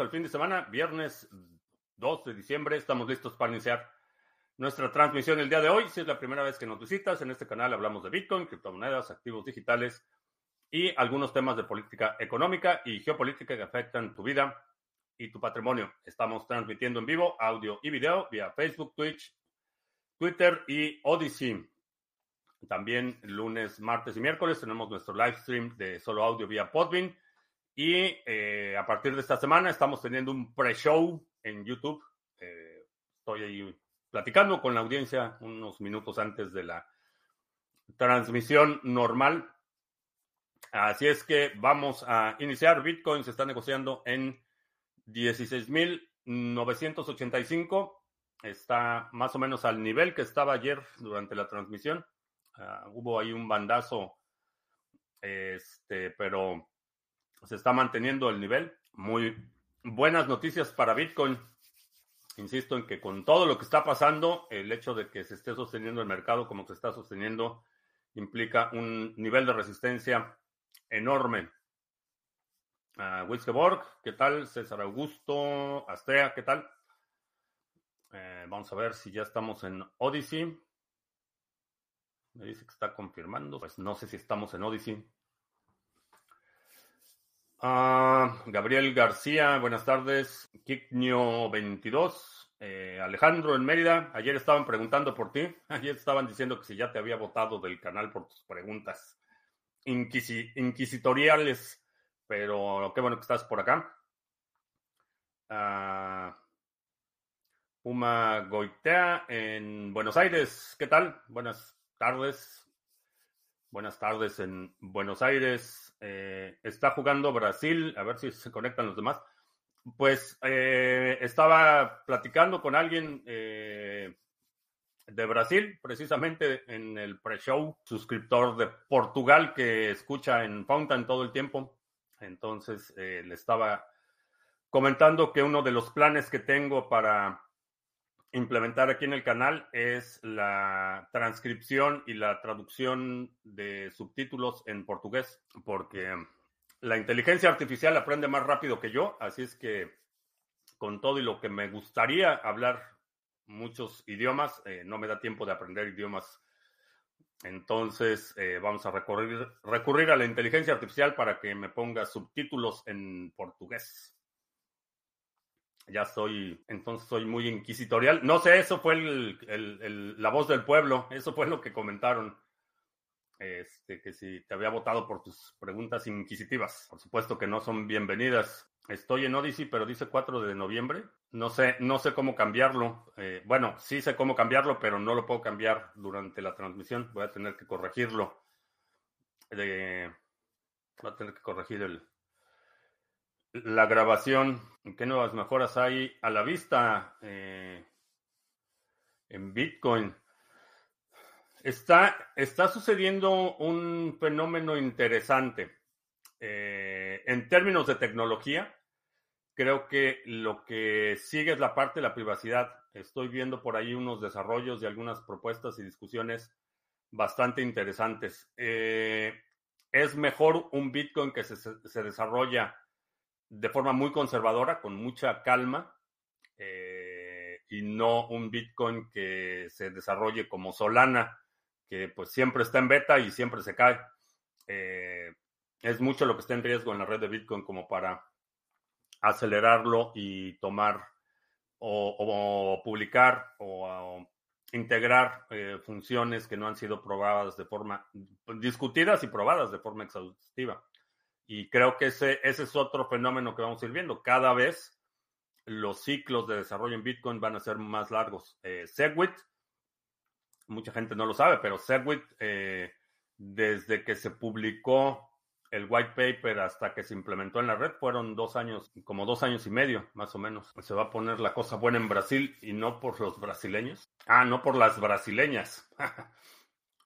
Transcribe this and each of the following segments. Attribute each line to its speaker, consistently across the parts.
Speaker 1: al fin de semana, viernes 2 de diciembre. Estamos listos para iniciar nuestra transmisión el día de hoy. Si es la primera vez que nos visitas, en este canal hablamos de Bitcoin, criptomonedas, activos digitales y algunos temas de política económica y geopolítica que afectan tu vida y tu patrimonio. Estamos transmitiendo en vivo audio y video vía Facebook, Twitch, Twitter y Odyssey. También lunes, martes y miércoles tenemos nuestro live stream de solo audio vía Podbean. Y eh, a partir de esta semana estamos teniendo un pre-show en YouTube. Eh, estoy ahí platicando con la audiencia unos minutos antes de la transmisión normal. Así es que vamos a iniciar. Bitcoin se está negociando en 16.985. Está más o menos al nivel que estaba ayer durante la transmisión. Uh, hubo ahí un bandazo, este, pero se está manteniendo el nivel. Muy buenas noticias para Bitcoin. Insisto en que con todo lo que está pasando, el hecho de que se esté sosteniendo el mercado como se está sosteniendo implica un nivel de resistencia enorme. Uh, Wiskeborg, ¿qué tal? César Augusto, Astrea, ¿qué tal? Eh, vamos a ver si ya estamos en Odyssey. Me dice que está confirmando. Pues no sé si estamos en Odyssey. Uh, Gabriel García, buenas tardes. Kiknio22. Eh, Alejandro en Mérida. Ayer estaban preguntando por ti. Ayer estaban diciendo que si ya te había votado del canal por tus preguntas inquisi inquisitoriales. Pero qué bueno que estás por acá. Uh, Puma Goitea en Buenos Aires. ¿Qué tal? Buenas tardes. Buenas tardes en Buenos Aires. Eh, está jugando Brasil. A ver si se conectan los demás. Pues eh, estaba platicando con alguien eh, de Brasil, precisamente en el pre-show, suscriptor de Portugal que escucha en Fountain todo el tiempo. Entonces le estaba comentando que uno de los planes que tengo para implementar aquí en el canal es la transcripción y la traducción de subtítulos en portugués, porque la inteligencia artificial aprende más rápido que yo, así es que con todo y lo que me gustaría hablar muchos idiomas, eh, no me da tiempo de aprender idiomas. Entonces eh, vamos a recurrir, recurrir a la inteligencia artificial para que me ponga subtítulos en portugués ya soy, entonces soy muy inquisitorial. No sé, eso fue la voz del pueblo, eso fue lo que comentaron. Este, que si te había votado por tus preguntas inquisitivas. Por supuesto que no son bienvenidas. Estoy en Odyssey, pero dice 4 de noviembre. No sé, no sé cómo cambiarlo. Eh, bueno, sí sé cómo cambiarlo, pero no lo puedo cambiar durante la transmisión. Voy a tener que corregirlo. voy a tener que corregir el, la grabación. ¿Qué nuevas mejoras hay a la vista eh, en Bitcoin? Está, está sucediendo un fenómeno interesante. Eh, en términos de tecnología, creo que lo que sigue es la parte de la privacidad. Estoy viendo por ahí unos desarrollos y algunas propuestas y discusiones bastante interesantes. Eh, es mejor un Bitcoin que se, se desarrolla de forma muy conservadora, con mucha calma, eh, y no un Bitcoin que se desarrolle como Solana, que pues siempre está en beta y siempre se cae. Eh, es mucho lo que está en riesgo en la red de Bitcoin como para acelerarlo y tomar o, publicar o, integrar eh, funciones que no han sido probadas de forma discutidas y probadas de forma exhaustiva. Y creo que ese, ese es otro fenómeno que vamos a ir viendo. Cada vez los ciclos de desarrollo en Bitcoin van a ser más largos. Eh, Segwit, mucha gente no lo sabe, pero Segwit, eh, desde que se publicó el white paper hasta que se implementó en la red, fueron dos años, como dos años y medio, más o menos. Se va a poner la cosa buena en Brasil y no por los brasileños. Ah, no por las brasileñas.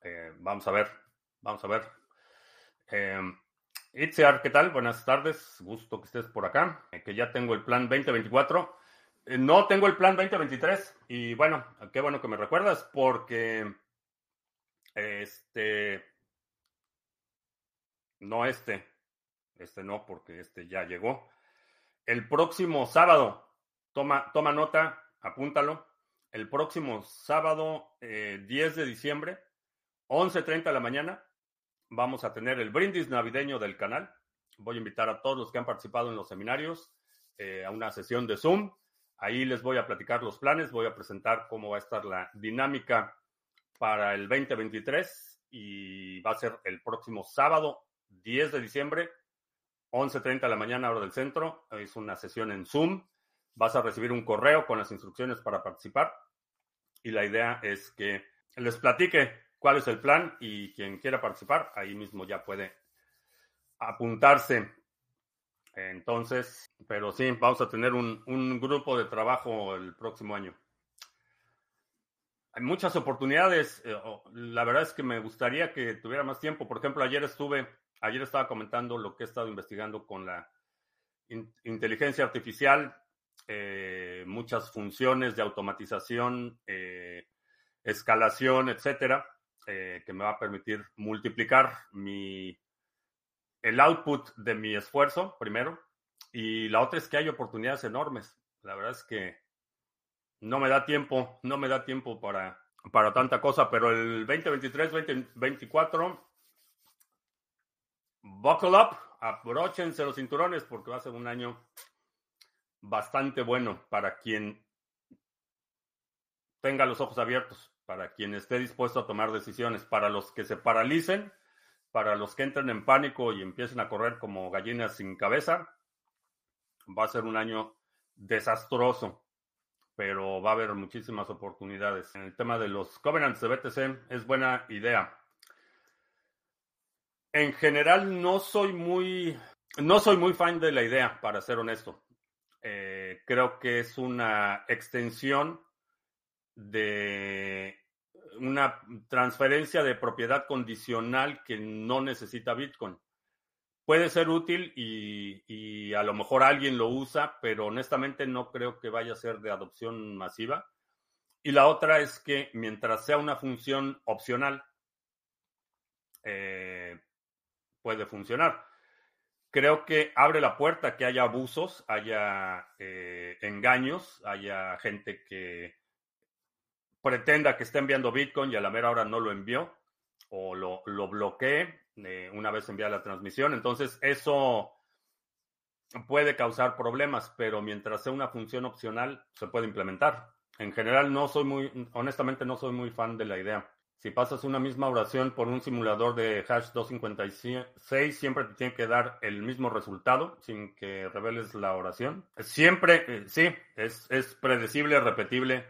Speaker 1: Eh, vamos a ver, vamos a ver. Itziar, ¿qué tal? Buenas tardes, gusto que estés por acá, eh, que ya tengo el plan 2024. Eh, no tengo el plan 2023 y bueno, qué bueno que me recuerdas porque este, no este, este no, porque este ya llegó. El próximo sábado, toma, toma nota, apúntalo. El próximo sábado, 10 eh, de diciembre, 11.30 de la mañana, vamos a tener el brindis navideño del canal. Voy a invitar a todos los que han participado en los seminarios eh, a una sesión de Zoom. Ahí les voy a platicar los planes, voy a presentar cómo va a estar la dinámica para el 2023 y va a ser el próximo sábado 10 de diciembre, 11.30 de la mañana, hora del centro. Es una sesión en Zoom. Vas a recibir un correo con las instrucciones para participar. Y la idea es que les platique cuál es el plan y quien quiera participar, ahí mismo ya puede apuntarse. Entonces, pero sí, vamos a tener un, un grupo de trabajo el próximo año. Hay muchas oportunidades. Eh, la verdad es que me gustaría que tuviera más tiempo. Por ejemplo, ayer estuve, ayer estaba comentando lo que he estado investigando con la inteligencia artificial, eh, muchas funciones de automatización, eh, escalación, etcétera, que me va a permitir multiplicar mi el output de mi esfuerzo, primero, y la otra es que hay oportunidades enormes. La verdad es que no me da tiempo, no me da tiempo para, para tanta cosa, pero el 2023, 2024, buckle up, abróchense los cinturones porque va a ser un año bastante bueno para quien tenga los ojos abiertos, para quien esté dispuesto a tomar decisiones, para los que se paralicen, para los que entren en pánico y empiecen a correr como gallinas sin cabeza, va a ser un año desastroso pero va a haber muchísimas oportunidades. En el tema de los covenants de BTC es buena idea. En general no soy muy, no soy muy fan de la idea, para ser honesto. Eh, creo que es una extensión de una transferencia de propiedad condicional que no necesita Bitcoin puede ser útil y, a lo mejor alguien lo usa, pero honestamente no creo que vaya a ser de adopción masiva. Y la otra es que mientras sea una función opcional, eh, puede funcionar. Creo que abre la puerta que haya abusos, haya eh, engaños, haya gente que pretenda que esté enviando Bitcoin y a la mera hora no lo envió o lo, lo bloquee una vez enviada la transmisión. Entonces, eso puede causar problemas, pero mientras sea una función opcional, se puede implementar. En general, no soy muy, honestamente, no soy muy fan de la idea. Si pasas una misma oración por un simulador de hash 256, siempre te tiene que dar el mismo resultado sin que reveles la oración. Siempre, eh, sí, es, es, predecible, repetible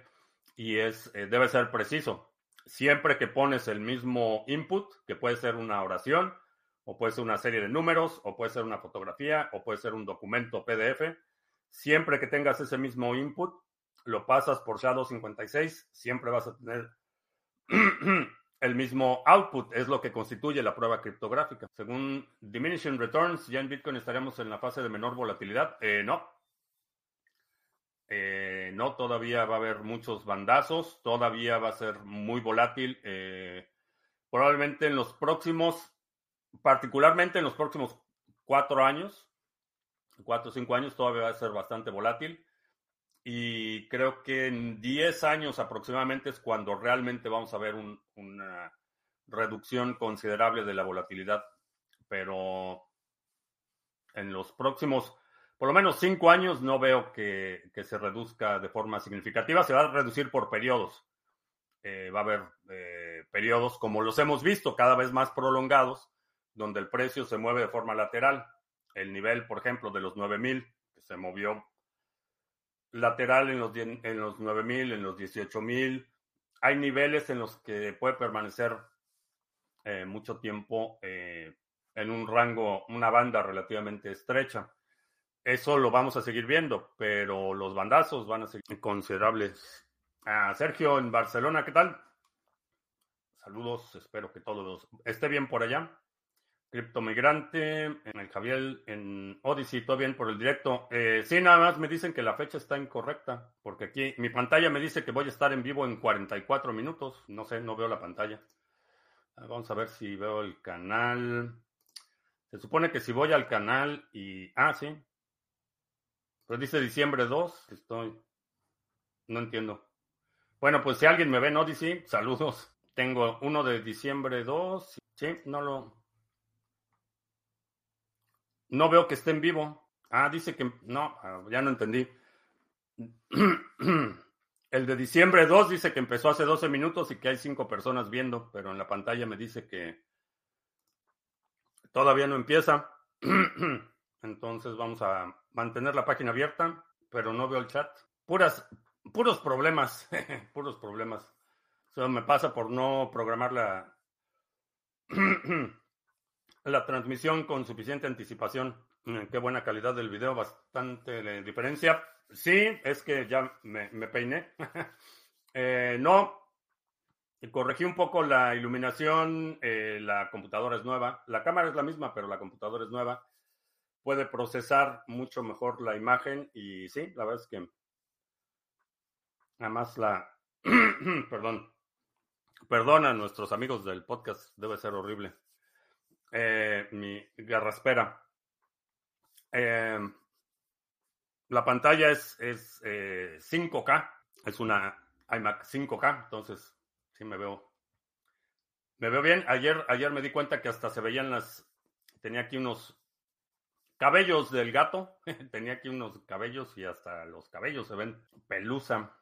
Speaker 1: y es, eh, debe ser preciso siempre que pones el mismo input, que puede ser una oración, o puede ser una serie de números, o puede ser una fotografía, o puede ser un documento PDF, siempre que tengas ese mismo input, lo pasas por SHA-256, siempre vas a tener el mismo output, es lo que constituye la prueba criptográfica. Según Diminishing Returns, ya en Bitcoin estaríamos en la fase de menor volatilidad. Eh, no, eh, no, todavía va a haber muchos bandazos, todavía va a ser muy volátil. Eh, probablemente en los próximos, particularmente en los próximos cuatro años, cuatro o cinco años, todavía va a ser bastante volátil. Y creo que en diez años aproximadamente es cuando realmente vamos a ver una reducción considerable de la volatilidad. Pero en los próximos por lo menos cinco años no veo que, se reduzca de forma significativa. Se va a reducir por periodos. Eh, va a haber eh, periodos como los hemos visto, cada vez más prolongados, donde el precio se mueve de forma lateral. El nivel, por ejemplo, de los 9000, que se movió lateral en los, en los 9000, en los 18000. Hay niveles en los que puede permanecer eh, mucho tiempo en un rango, una banda relativamente estrecha. Eso lo vamos a seguir viendo, pero los bandazos van a ser considerables. Ah, Sergio en Barcelona, ¿qué tal? Saludos, espero que todos esté bien por allá. Criptomigrante, en el Javier, en Odyssey, todo bien por el directo. Eh, sí, nada más me dicen que la fecha está incorrecta, porque aquí mi pantalla me dice que voy a estar en vivo en 44 minutos. No sé, no veo la pantalla. Ah, vamos a ver si veo el canal. Se supone que si voy al canal y... Ah, sí, Pues dice diciembre 2. Estoy. No entiendo. Bueno, pues si alguien me ve en Odyssey, saludos. Tengo uno de diciembre 2. Sí, no lo. No veo que esté en vivo. Ah, dice que. No, ah, ya no entendí. El de diciembre 2 dice que empezó hace 12 minutos y que hay 5 personas viendo, pero en la pantalla me dice que todavía no empieza. Entonces vamos a mantener la página abierta, pero no veo el chat. Puras, puros problemas, puros problemas. Eso me pasa por no programar la, la transmisión con suficiente anticipación. Mm, qué buena calidad del video, bastante diferencia. Sí, es que ya me, peiné. eh, no, corregí un poco la iluminación. Eh, la computadora es nueva. La cámara es la misma, pero la computadora es nueva. Puede procesar mucho mejor la imagen y sí, la verdad es que además la... perdón. Perdona a nuestros amigos del podcast, debe ser horrible. Eh, mi garraspera. Eh, la pantalla es, es 5K, eh, es una iMac 5K, entonces sí me veo. Me veo bien. Ayer, ayer me di cuenta que hasta se veían las. Tenía aquí unos cabellos del gato. tenía aquí unos cabellos y hasta los cabellos se ven pelusa.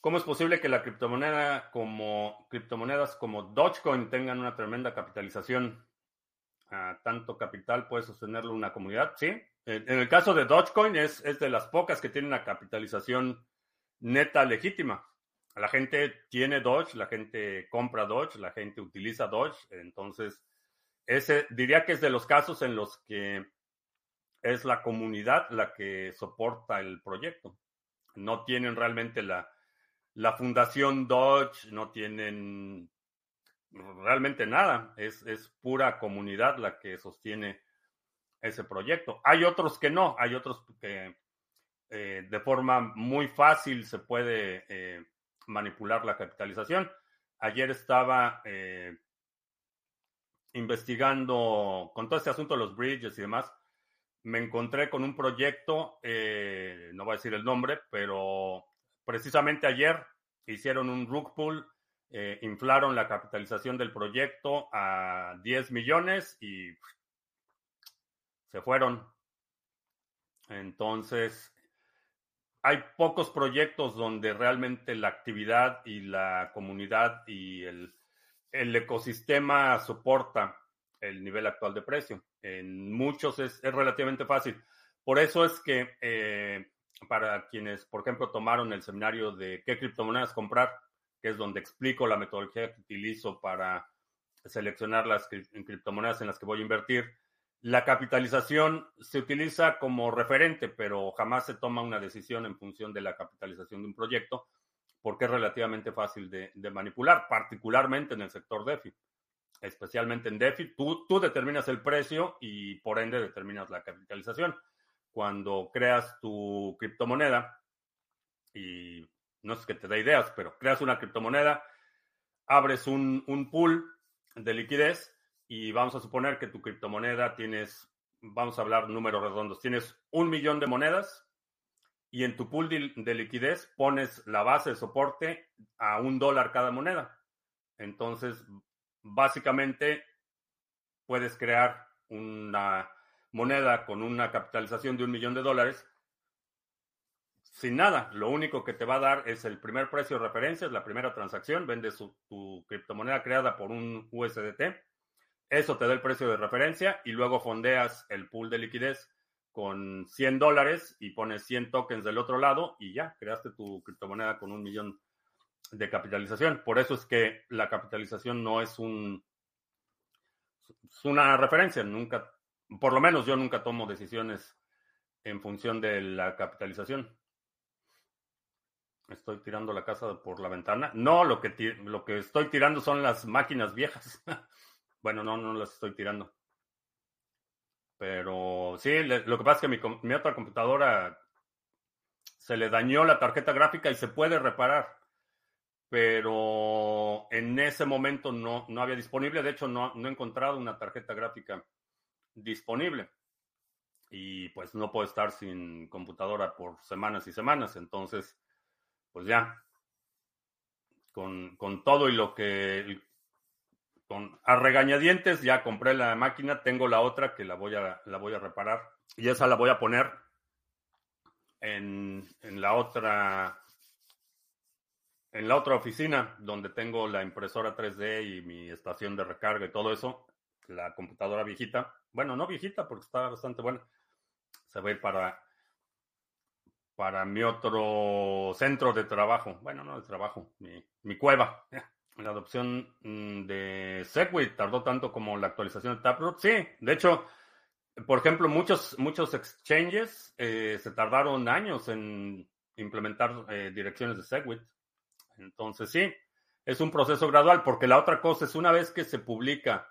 Speaker 1: ¿Cómo es posible que la criptomoneda como criptomonedas como Dogecoin tengan una tremenda capitalización? tanto capital puede sostenerlo una comunidad, sí. En el caso de Dogecoin es, es de las pocas que tienen una capitalización neta legítima. La gente tiene Doge, la gente compra Doge, la gente utiliza Doge, entonces diría que es de los casos en los que es la comunidad la que soporta el proyecto. No tienen realmente la, la fundación Doge, no tienen realmente nada, es, es pura comunidad la que sostiene ese proyecto. Hay otros que no, hay otros que eh, de forma muy fácil se puede eh, manipular la capitalización. Ayer estaba eh, investigando con todo este asunto de los bridges y demás. Me encontré con un proyecto, no voy a decir el nombre, pero precisamente ayer hicieron un rug pool eh, inflaron la capitalización del proyecto a 10 millones y se fueron. Entonces, hay pocos proyectos donde realmente la actividad y la comunidad y el, ecosistema soporta el nivel actual de precio. En muchos es, relativamente fácil. Por eso es que eh, para quienes, por ejemplo, tomaron el seminario de qué criptomonedas comprar, que es donde explico la metodología que utilizo para seleccionar las criptomonedas en las que voy a invertir. La capitalización se utiliza como referente, pero jamás se toma una decisión en función de la capitalización de un proyecto, porque es relativamente fácil de, manipular, particularmente en el sector DeFi. Especialmente en DeFi, tú, tú determinas el precio y por ende determinas la capitalización. Cuando creas tu criptomoneda y no es que te da ideas, pero creas una criptomoneda, abres un, pool de liquidez y vamos a suponer que tu criptomoneda tienes, vamos a hablar números redondos, tienes un millón de monedas y en tu pool de, liquidez pones la base de soporte a un dólar cada moneda. Entonces, básicamente, puedes crear una moneda con una capitalización de un millón de dólares sin nada. Lo único que te va a dar es el primer precio de referencia, es la primera transacción, vendes tu criptomoneda creada por un USDT, eso te da el precio de referencia y luego fondeas el pool de liquidez con 100 dólares y pones 100 tokens del otro lado y ya, creaste tu criptomoneda con un millón de capitalización. Por eso es que la capitalización no es un es una referencia, nunca, por lo menos yo nunca tomo decisiones en función de la capitalización. Estoy tirando la casa por la ventana. No, lo que, lo que estoy tirando son las máquinas viejas. bueno, no, no las estoy tirando. Pero sí, lo que pasa es que mi, mi, otra computadora se le dañó la tarjeta gráfica y se puede reparar. Pero en ese momento no, no había disponible. De hecho, no, no he encontrado una tarjeta gráfica disponible. y pues no puedo estar sin computadora por semanas y semanas. Entonces, pues ya, con, con todo y lo que, con, a regañadientes ya compré la máquina, tengo la otra que la voy a, la voy a reparar y esa la voy a poner en, en la otra en la otra oficina donde tengo la impresora 3D y mi estación de recarga y todo eso, la computadora viejita, bueno, no viejita porque está bastante buena, se va a ir para, para mi otro centro de trabajo. Bueno, no de trabajo, mi, cueva. La adopción mm, de Segwit tardó tanto como la actualización de Taproot. Sí, de hecho, por ejemplo, muchos, muchos exchanges eh, se tardaron años en implementar eh, direcciones de Segwit. Entonces, sí, es un proceso gradual, porque la otra cosa es una vez que se publica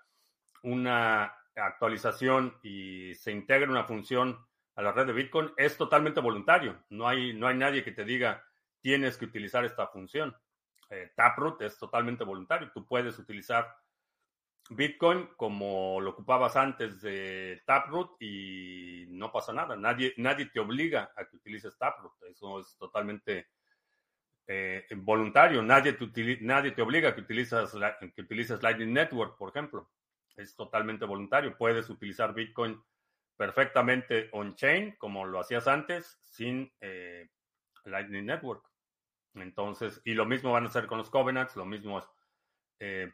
Speaker 1: una actualización y se integra una función a la red de Bitcoin es totalmente voluntario. No hay, no hay nadie que te diga tienes que utilizar esta función. Eh, Taproot es totalmente voluntario. Tú puedes utilizar Bitcoin como lo ocupabas antes de Taproot y no pasa nada. Nadie, nadie te obliga a que utilices Taproot. Eso es totalmente eh, voluntario. Nadie te, nadie te obliga a que utilices, que utilices Lightning Network, por ejemplo. Es totalmente voluntario. Puedes utilizar Bitcoin perfectamente on-chain, como lo hacías antes, sin eh, Lightning Network. Entonces, y lo mismo van a hacer con los Covenants, lo mismo es eh,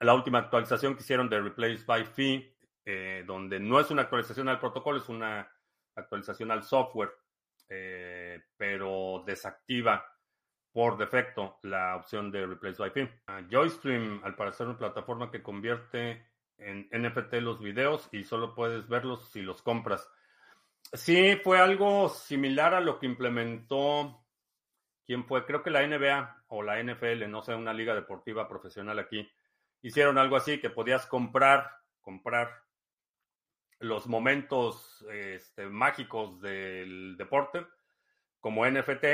Speaker 1: la última actualización que hicieron de Replace by Fee, eh, donde no es una actualización al protocolo, es una actualización al software, pero desactiva por defecto la opción de Replace by Fee. Uh, Joystream, al parecer, una plataforma que convierte en NFT los videos y solo puedes verlos si los compras. Sí, fue algo similar a lo que implementó, ¿quién fue? Creo que la NBA o la NFL, no sé, una liga deportiva profesional aquí, hicieron algo así, que podías comprar, comprar los momentos este, mágicos del deporte como NFT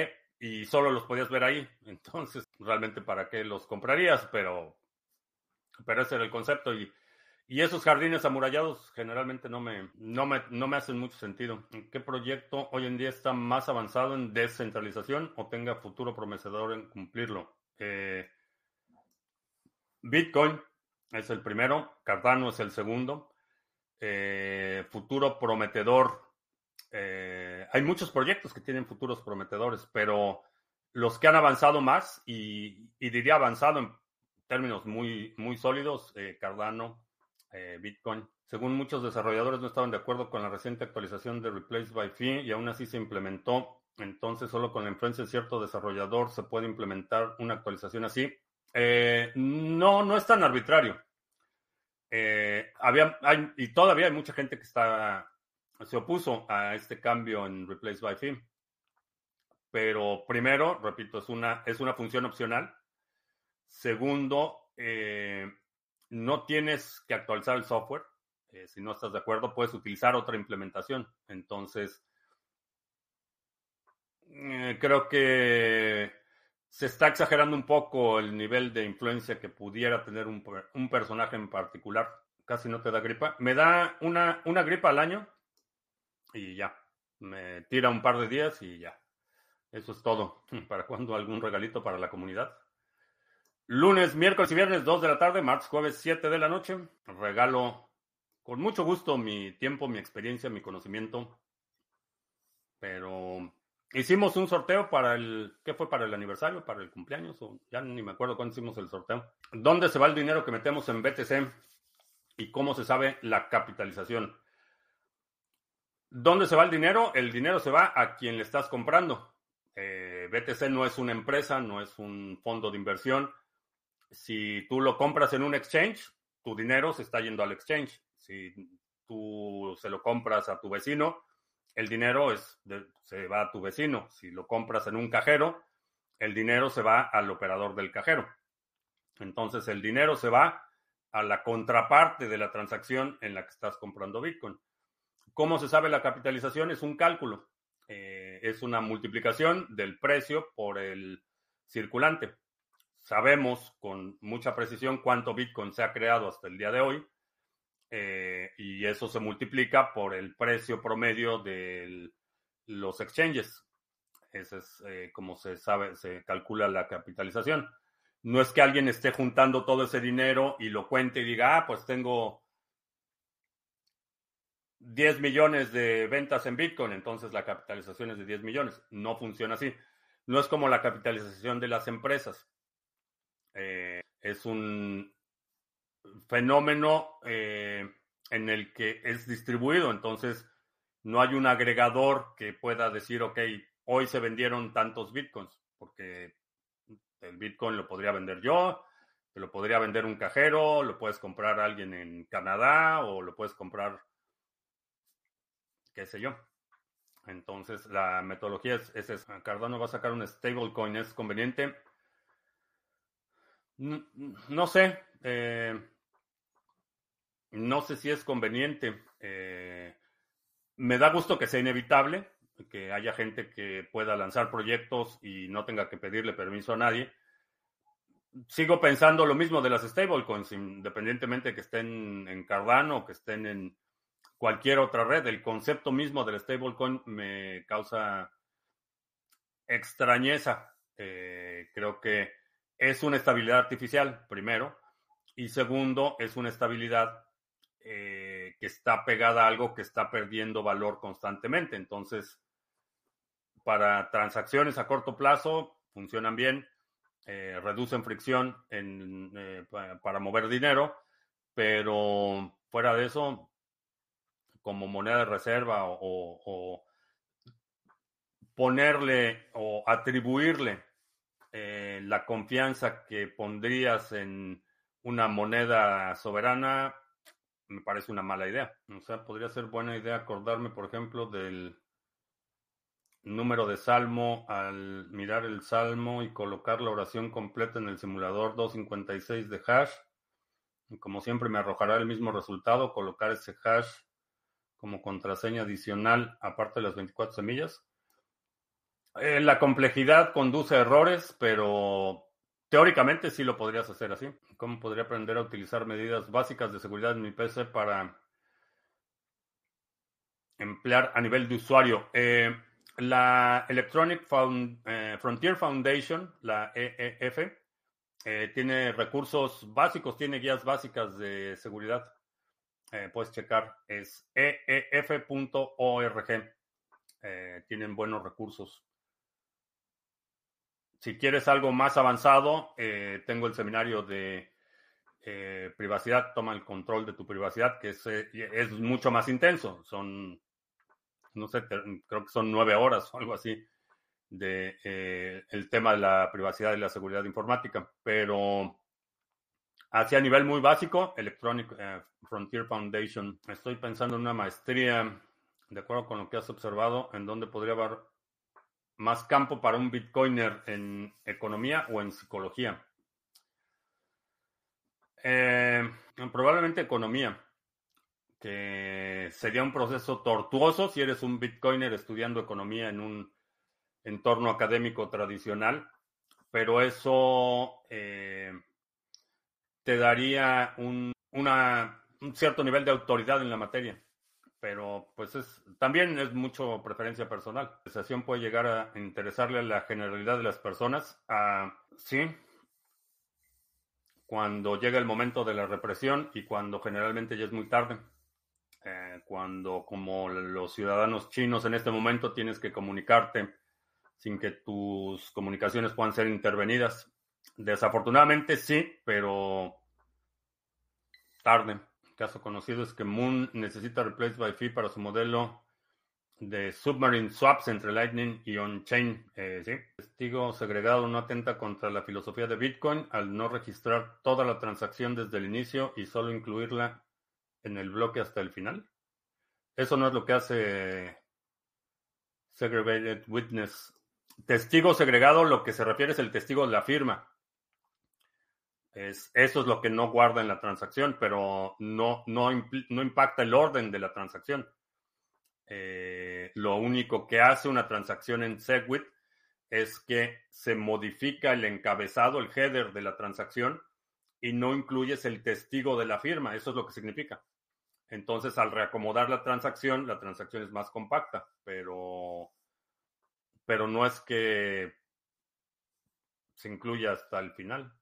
Speaker 1: y solo los podías ver ahí. Entonces, realmente, ¿para qué los comprarías? Pero, pero ese era el concepto y y esos jardines amurallados generalmente no me, no me, no me hacen mucho sentido. ¿Qué proyecto hoy en día está más avanzado en descentralización o tenga futuro prometedor en cumplirlo? Eh, Bitcoin es el primero, Cardano es el segundo. Eh, futuro prometedor. Eh, hay muchos proyectos que tienen futuros prometedores, pero los que han avanzado más, y, y diría avanzado en términos muy, muy sólidos, Cardano, eh, Bitcoin. Según muchos desarrolladores no estaban de acuerdo con la reciente actualización de Replace by Fee y aún así se implementó. Entonces solo con la influencia de cierto desarrollador se puede implementar una actualización así. Eh, no, no es tan arbitrario. Eh, había, y todavía hay mucha gente que está, se opuso a este cambio en Replace by Fee. Pero primero, repito, es una, es una función opcional. Segundo, eh, no tienes que actualizar el software. Eh, si no estás de acuerdo, puedes utilizar otra implementación. Entonces, eh, creo que se está exagerando un poco el nivel de influencia que pudiera tener un, personaje en particular. Casi no te da gripa. Me da una, una gripa al año y ya. Me tira un par de días y ya. Eso es todo. ¿Para cuando algún regalito para la comunidad? Lunes, miércoles y viernes, 2 de la tarde, martes, jueves, 7 de la noche. Regalo con mucho gusto mi tiempo, mi experiencia, mi conocimiento. Pero hicimos un sorteo para el. ¿Qué fue para el aniversario? ¿Para el cumpleaños? Ya ni me acuerdo cuándo hicimos el sorteo. ¿Dónde se va el dinero que metemos en BTC? ¿Y cómo se sabe la capitalización? ¿Dónde se va el dinero? El dinero se va a quien le estás comprando. Eh, BTC no es una empresa, no es un fondo de inversión si tú lo compras en un exchange, tu dinero se está yendo al exchange. Si tú se lo compras a tu vecino, el dinero es se va a tu vecino. Si lo compras en un cajero, el dinero se va al operador del cajero. Entonces el dinero se va a la contraparte de la transacción en la que estás comprando Bitcoin. ¿Cómo se sabe la capitalización? Es un cálculo. Eh, es una multiplicación del precio por el circulante sabemos con mucha precisión cuánto Bitcoin se ha creado hasta el día de hoy eh, y eso se multiplica por el precio promedio de los exchanges. Ese es eh, como se sabe, se calcula la capitalización. No es que alguien esté juntando todo ese dinero y lo cuente y diga, ah, pues tengo 10 millones de ventas en Bitcoin, entonces la capitalización es de 10 millones. No funciona así. No es como la capitalización de las empresas. Eh, es un fenómeno eh, en el que es distribuido, entonces no hay un agregador que pueda decir, ok, hoy se vendieron tantos bitcoins, porque el bitcoin lo podría vender yo, lo podría vender un cajero, lo puedes comprar alguien en Canadá o lo puedes comprar, qué sé yo. Entonces la metodología es, esa. Cardano va a sacar un stablecoin, ¿es conveniente? No, sé. Eh, no sé si es conveniente. Eh, me da gusto que sea inevitable, que haya gente que pueda lanzar proyectos y no tenga que pedirle permiso a nadie. Sigo pensando lo mismo de las stablecoins, independientemente que estén en Cardano o que estén en cualquier otra red. El concepto mismo del stablecoin me causa extrañeza. Eh, creo que es una estabilidad artificial, primero, y segundo, es una estabilidad eh, que está pegada a algo que está perdiendo valor constantemente. Entonces, para transacciones a corto plazo, funcionan bien, eh, reducen fricción eh, para mover dinero, pero fuera de eso, como moneda de reserva o ponerle o atribuirle eh, la confianza que pondrías en una moneda soberana me parece una mala idea. O sea, podría ser buena idea acordarme, por ejemplo, del número de salmo al mirar el salmo y colocar la oración completa en el simulador 256 de hash. Y como siempre me arrojará el mismo resultado, colocar ese hash como contraseña adicional aparte de las 24 semillas. Eh, la complejidad conduce a errores, pero teóricamente sí lo podrías hacer así. ¿Cómo podría aprender a utilizar medidas básicas de seguridad en mi PC para emplear a nivel de usuario? Eh, la Electronic eh, Frontier Foundation, la EEF, tiene recursos básicos, tiene guías básicas de seguridad. puedes checar, es eef.org. tienen buenos recursos. Si quieres algo más avanzado, eh, tengo el seminario de eh, privacidad, toma el control de tu privacidad, que es, eh, es mucho más intenso. Son, no sé, creo que son nueve horas o algo así de el tema de la privacidad y la seguridad informática. Pero hacia nivel muy básico, Electronic Frontier Foundation. Estoy pensando en una maestría, de acuerdo con lo que has observado, en donde podría haber más campo para un bitcoiner en economía o en psicología? Eh, probablemente economía, que sería un proceso tortuoso si eres un bitcoiner estudiando economía en un entorno académico tradicional, pero eso eh, te daría un, un cierto nivel de autoridad en la materia pero pues es también es mucho preferencia personal. La sesión puede llegar a interesarle a la generalidad de las personas. Ah, sí, cuando llega el momento de la represión y cuando generalmente ya es muy tarde. Eh, cuando como los ciudadanos chinos en este momento tienes que comunicarte sin que tus comunicaciones puedan ser intervenidas. Desafortunadamente sí, pero tarde caso conocido es que Moon necesita replace by fee para su modelo de submarine swaps entre Lightning y on-chain. Eh. Testigo segregado no atenta contra la filosofía de Bitcoin al no registrar toda la transacción desde el inicio y solo incluirla en el bloque hasta el final. Eso no es lo que hace Segregated Witness. Testigo segregado, lo que se refiere es el testigo de la firma. Es, eso es lo que no guarda en la transacción, pero no, no, no impacta el orden de la transacción. Eh, lo único que hace una transacción en Segwit es que se modifica el encabezado, el header de la transacción y no incluyes el testigo de la firma. Eso es lo que significa. Entonces, al reacomodar la transacción, la transacción es más compacta, pero, pero no es que se incluya hasta el final.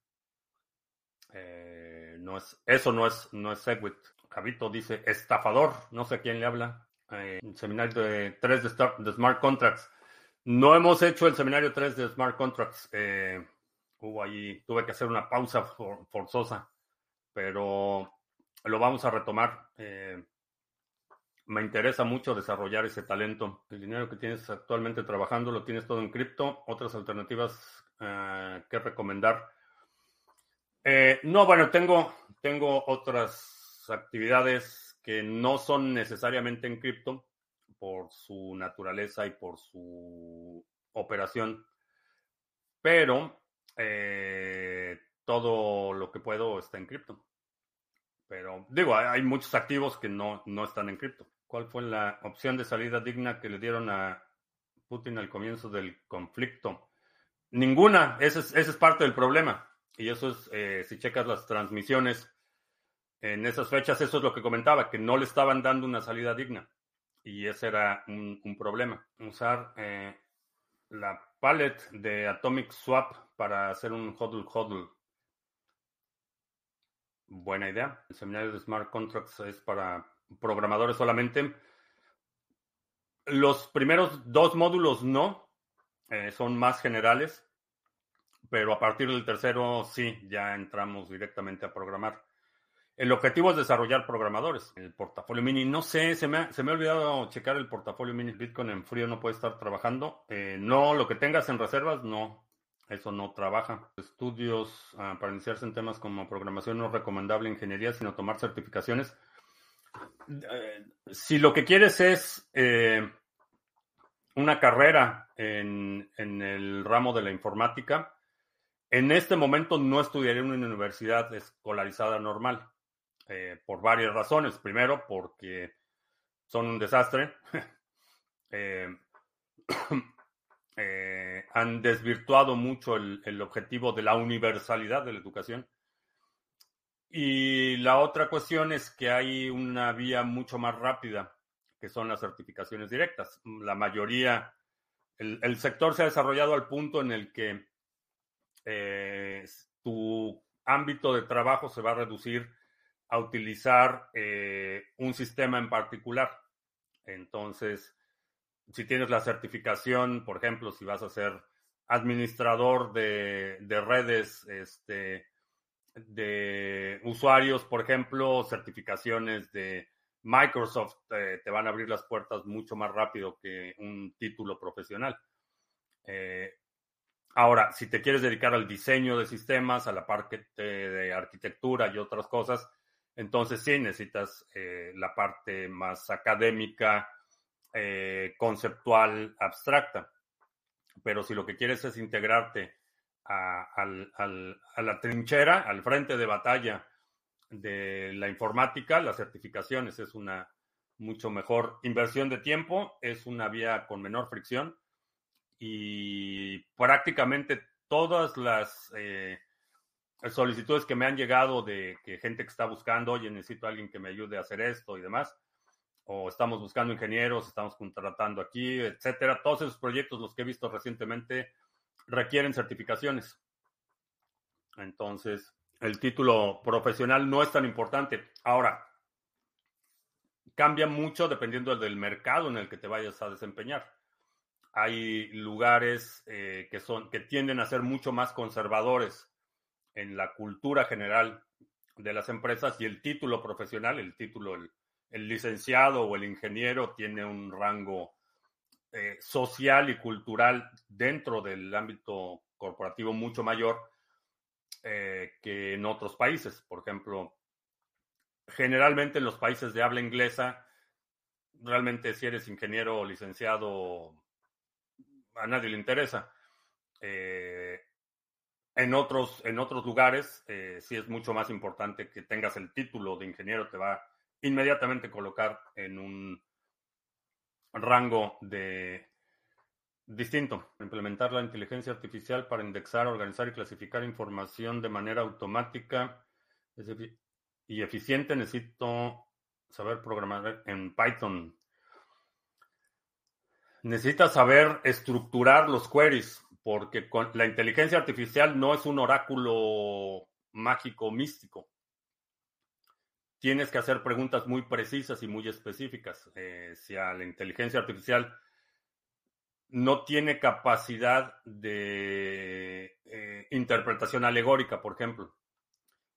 Speaker 1: Eh, no es, eso no es, no es Segwit. Javito dice estafador, no sé quién le habla. Eh, seminario de 3 de, Smart Contracts. No hemos hecho el seminario 3 de Smart Contracts. Eh, hubo ahí, tuve que hacer una pausa forzosa, pero lo vamos a retomar. Me interesa mucho desarrollar ese talento. El dinero que tienes actualmente trabajando lo tienes todo en cripto. Otras alternativas que recomendar. Eh, no, bueno, tengo, tengo otras actividades que no son necesariamente en cripto por su naturaleza y por su operación, pero todo lo que puedo está en cripto. Pero digo, hay muchos activos que no, no están en cripto. ¿Cuál fue la opción de salida digna que le dieron a Putin al comienzo del conflicto? Ninguna, ese es, ese es parte del problema. Y eso es, eh, si checas las transmisiones en esas fechas, eso es lo que comentaba, que no le estaban dando una salida digna. Y ese era un, problema. Usar eh, la palette de Atomic Swap para hacer un hodl hodl. Buena idea. El seminario de Smart Contracts es para programadores solamente. Los primeros dos módulos no, eh, son más generales, pero a partir del tercero sí, ya entramos directamente a programar. El objetivo es desarrollar programadores. El portafolio mini, no sé, se me ha, se me ha olvidado checar el portafolio mini. Bitcoin en frío no puede estar trabajando. Eh, no, lo que tengas en reservas, no. Eso no trabaja. Estudios ah, para iniciarse en temas como programación no es recomendable ingeniería, sino tomar certificaciones. Eh, si lo que quieres es eh, una carrera en, el ramo de la informática, en este momento no estudiaría en una universidad escolarizada normal, eh, por varias razones. Primero, porque son un desastre. Eh, han desvirtuado mucho el, objetivo de la universalidad de la educación. Y la otra cuestión es que hay una vía mucho más rápida, que son las certificaciones directas. La mayoría, el, sector se ha desarrollado al punto en el que eh, tu ámbito de trabajo se va a reducir a utilizar eh, un sistema en particular. Entonces, si tienes la certificación, por ejemplo, si vas a ser administrador de, redes este, de usuarios, por ejemplo, certificaciones de Microsoft eh, te van a abrir las puertas mucho más rápido que un título profesional. Ahora, si te quieres dedicar al diseño de sistemas, a la parte de arquitectura y otras cosas, entonces sí necesitas eh, la parte más académica, eh, conceptual abstracta. Pero si lo que quieres es integrarte a, la trinchera, al frente de batalla de la informática, las certificaciones es una mucho mejor inversión de tiempo, es una vía con menor fricción y prácticamente todas las eh, solicitudes que me han llegado de que gente que está buscando, oye, necesito a alguien que me ayude a hacer esto y demás, o estamos buscando ingenieros, estamos contratando aquí, etcétera. Todos esos proyectos, los que he visto recientemente, requieren certificaciones. Entonces, el título profesional no es tan importante. Ahora, cambia mucho dependiendo del mercado en el que te vayas a desempeñar. Hay lugares eh, que, son, que tienden a ser mucho más conservadores en la cultura general de las empresas y el título profesional, el título, el, licenciado o el ingeniero tiene un rango eh, social y cultural dentro del ámbito corporativo mucho mayor eh, que en otros países. Por ejemplo, generalmente en los países de habla inglesa, realmente si eres ingeniero o licenciado, a nadie le interesa. Eh, en otros, en otros lugares, sí es mucho más importante que tengas el título de ingeniero, te va inmediatamente colocar en un rango de distinto. Implementar la inteligencia artificial para indexar, organizar y clasificar información de manera automática y eficiente. Necesito saber programar en Python. Necesitas saber estructurar los queries, porque la inteligencia artificial no es un oráculo mágico místico. Tienes que hacer preguntas muy precisas y muy específicas. Eh, si a la inteligencia artificial no tiene capacidad de eh, interpretación alegórica, por ejemplo.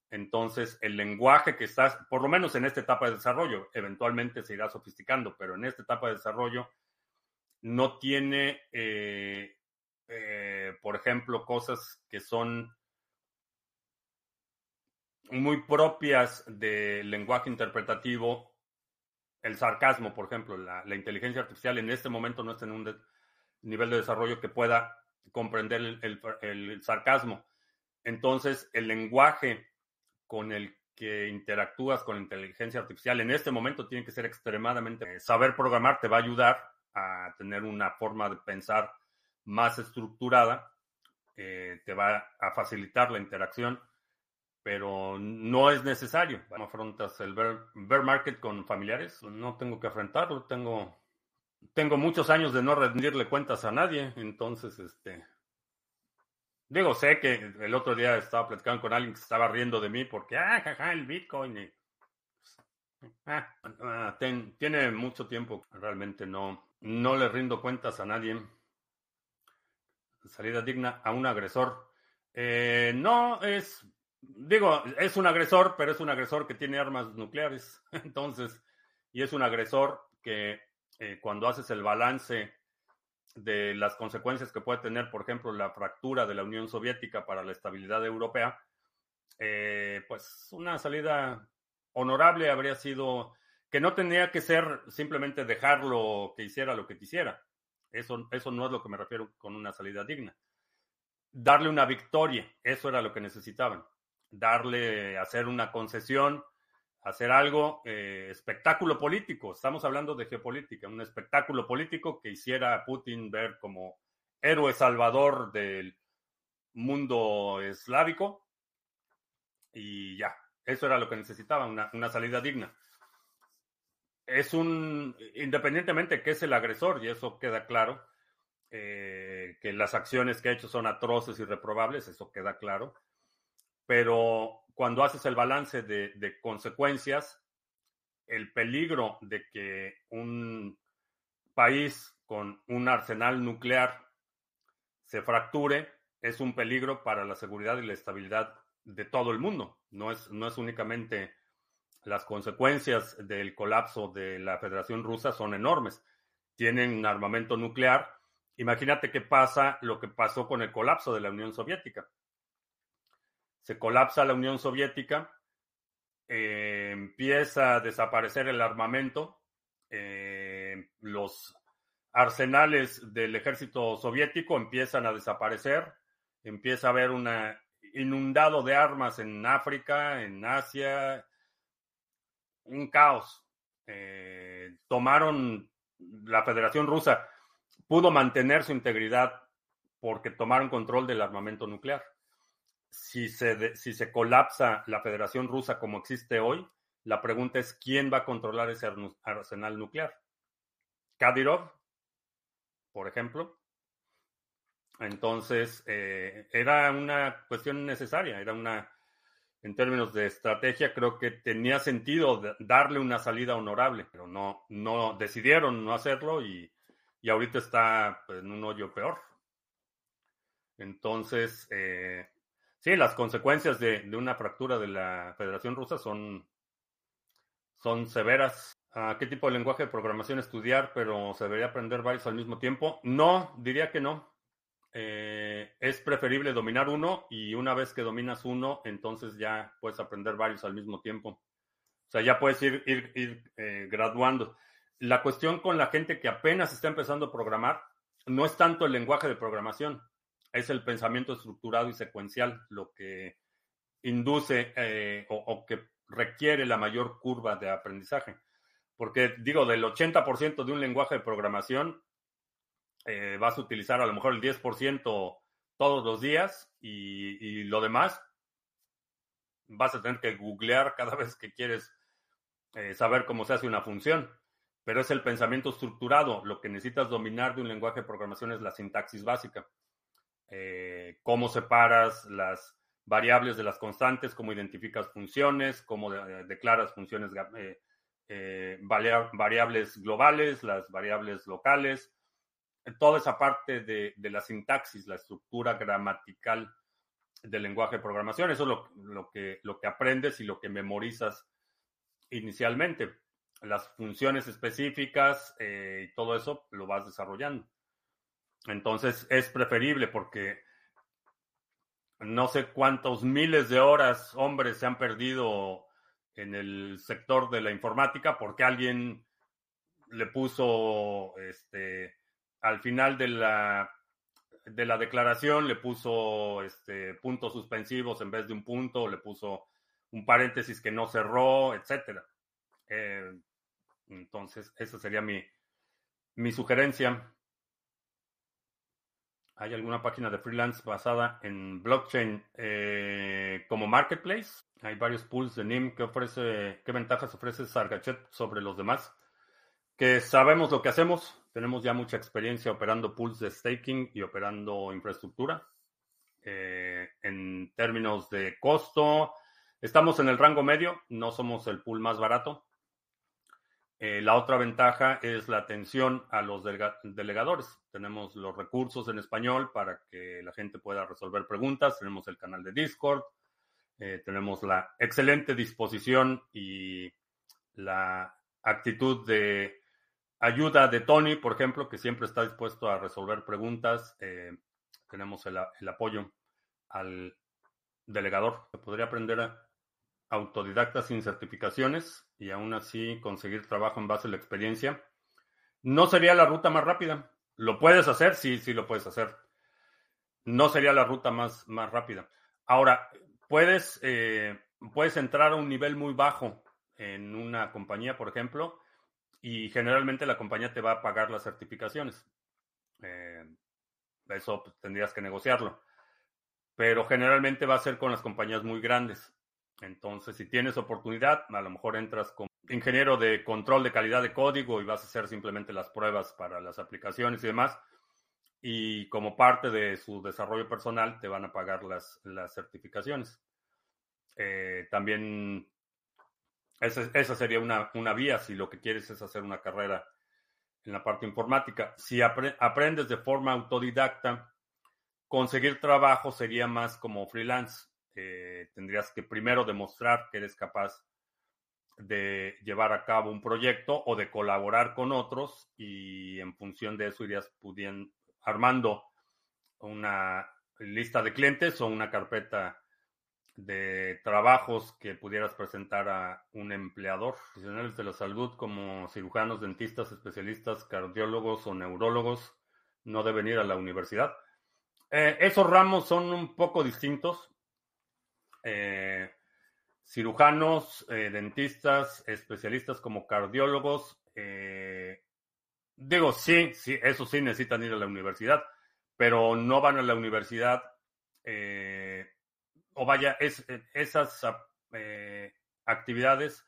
Speaker 1: Entonces, el lenguaje que estás, por lo menos en esta etapa de desarrollo, eventualmente se irá sofisticando, pero en esta etapa de desarrollo no tiene, eh, eh, por ejemplo, cosas que son muy propias del lenguaje interpretativo. El sarcasmo, por ejemplo, la, inteligencia artificial en este momento no está en un nivel de desarrollo que pueda comprender el sarcasmo. Entonces, el lenguaje con el que interactúas con la inteligencia artificial en este momento tiene que ser extremadamente... Saber programar te va a ayudar a tener una forma de pensar más estructurada, eh, te va a facilitar la interacción, pero no es necesario. ¿Cómo afrontas el bear, market con familiares? No tengo que afrontarlo, tengo, tengo muchos años de no rendirle cuentas a nadie, entonces, este, Digo, sé que el otro día estaba platicando con alguien que estaba riendo de mí porque, ah, jaja, el Bitcoin. Ah, ah, tiene mucho tiempo. Realmente no, no le rindo cuentas a nadie. Salida digna a un agresor. Eh, no es, digo, es un agresor, pero es un agresor que tiene armas nucleares. Entonces, y es un agresor que eh, cuando haces el balance de las consecuencias que puede tener, por ejemplo, la fractura de la Unión Soviética para la estabilidad europea, eh, pues una salida honorable habría sido que no tenía que ser simplemente dejarlo que hiciera lo que quisiera. Eso, eso no es lo que me refiero con una salida digna. Darle una victoria, eso era lo que necesitaban. Darle, hacer una concesión hacer algo, eh, espectáculo político, estamos hablando de geopolítica, un espectáculo político que hiciera a Putin ver como héroe salvador del mundo eslávico y ya, eso era lo que necesitaba, una, salida digna. Es un, independientemente que es el agresor, y eso queda claro, eh, que las acciones que ha hecho son atroces y reprobables, eso queda claro, pero cuando haces el balance de, consecuencias, el peligro de que un país con un arsenal nuclear se fracture es un peligro para la seguridad y la estabilidad de todo el mundo. No es, no es únicamente las consecuencias del colapso de la Federación Rusa son enormes. Tienen armamento nuclear. Imagínate qué pasa lo que pasó con el colapso de la Unión Soviética se colapsa la Unión Soviética, eh, empieza a desaparecer el armamento, eh, los arsenales del ejército soviético empiezan a desaparecer, empieza a haber un inundado de armas en África, en Asia, un caos. Eh, tomaron la Federación Rusa, pudo mantener su integridad porque tomaron control del armamento nuclear si se, si se colapsa la Federación Rusa como existe hoy, la pregunta es quién va a controlar ese arsenal nuclear. Kadyrov, por ejemplo. Entonces, eh, era una cuestión necesaria, era una, en términos de estrategia, creo que tenía sentido darle una salida honorable, pero no, no decidieron no hacerlo y, y ahorita está pues, en un hoyo peor. Entonces, eh, Sí, las consecuencias de, una fractura de la Federación Rusa son, son severas. ¿A qué tipo de lenguaje de programación estudiar, pero se debería aprender varios al mismo tiempo? No, diría que no. Eh, es preferible dominar uno y una vez que dominas uno, entonces ya puedes aprender varios al mismo tiempo. O sea, ya puedes ir, ir, eh, graduando. La cuestión con la gente que apenas está empezando a programar no es tanto el lenguaje de programación, es el pensamiento estructurado y secuencial lo que induce eh, o, que requiere la mayor curva de aprendizaje. Porque digo, del 80% de un lenguaje de programación, eh, vas a utilizar a lo mejor el 10% todos los días y, lo demás vas a tener que googlear cada vez que quieres eh, saber cómo se hace una función, pero es el pensamiento estructurado. Lo que necesitas dominar de un lenguaje de programación es la sintaxis básica. Eh, cómo separas las variables de las constantes, cómo identificas funciones, cómo declaras funciones, variables globales, las variables locales, toda esa parte de, de, la sintaxis, la estructura gramatical del lenguaje de programación. Eso es lo, lo, que, lo que aprendes y lo que memorizas inicialmente. Las funciones específicas eh, y todo eso lo vas desarrollando. Entonces es preferible porque no sé cuántos miles de horas hombres se han perdido en el sector de la informática porque alguien le puso este al final de la de la declaración le puso este puntos suspensivos en vez de un punto, le puso un paréntesis que no cerró, etcétera. Eh, entonces, esa sería mi, mi sugerencia. ¿Hay alguna página de freelance basada en blockchain eh, como marketplace? Hay varios pools de NIM que ofrece, ¿qué ventajas ofrece Sargachet sobre los demás? Que sabemos lo que hacemos, tenemos ya mucha experiencia operando pools de staking y operando infraestructura. Eh, en términos de costo, estamos en el rango medio, no somos el pool más barato. Eh, la otra ventaja es la atención a los delegadores. Tenemos los recursos en español para que la gente pueda resolver preguntas. Tenemos el canal de Discord. Eh, tenemos la excelente disposición y la actitud de ayuda de Tony, por ejemplo, que siempre está dispuesto a resolver preguntas. Eh, tenemos el, apoyo al delegador. Podría aprender a autodidacta sin certificaciones y aún así conseguir trabajo en base a la experiencia. No sería la ruta más rápida. ¿Lo puedes hacer? Sí, sí lo puedes hacer. No sería la ruta más, más rápida. Ahora, puedes, eh, puedes entrar a un nivel muy bajo en una compañía, por ejemplo, y generalmente la compañía te va a pagar las certificaciones. Eh, eso pues, tendrías que negociarlo. Pero generalmente va a ser con las compañías muy grandes. Entonces, si tienes oportunidad, a lo mejor entras como ingeniero de control de calidad de código y vas a hacer simplemente las pruebas para las aplicaciones y demás. Y como parte de su desarrollo personal, te van a pagar las, las certificaciones. Eh, también esa, sería una, vía si lo que quieres es hacer una carrera en la parte informática. Si aprendes de forma autodidacta, conseguir trabajo sería más como freelance. Eh, tendrías que primero demostrar que eres capaz de llevar a cabo un proyecto o de colaborar con otros y en función de eso irías pudiendo, armando una lista de clientes o una carpeta de trabajos que pudieras presentar a un empleador. Profesionales de la salud como cirujanos, dentistas, especialistas, cardiólogos o neurólogos no deben ir a la universidad. Eh, esos ramos son un poco distintos. Eh, cirujanos, eh, dentistas, especialistas como cardiólogos, digo, sí, sí, eso sí necesitan ir a la universidad, pero no van a la universidad o vaya, es, eh, esas eh, actividades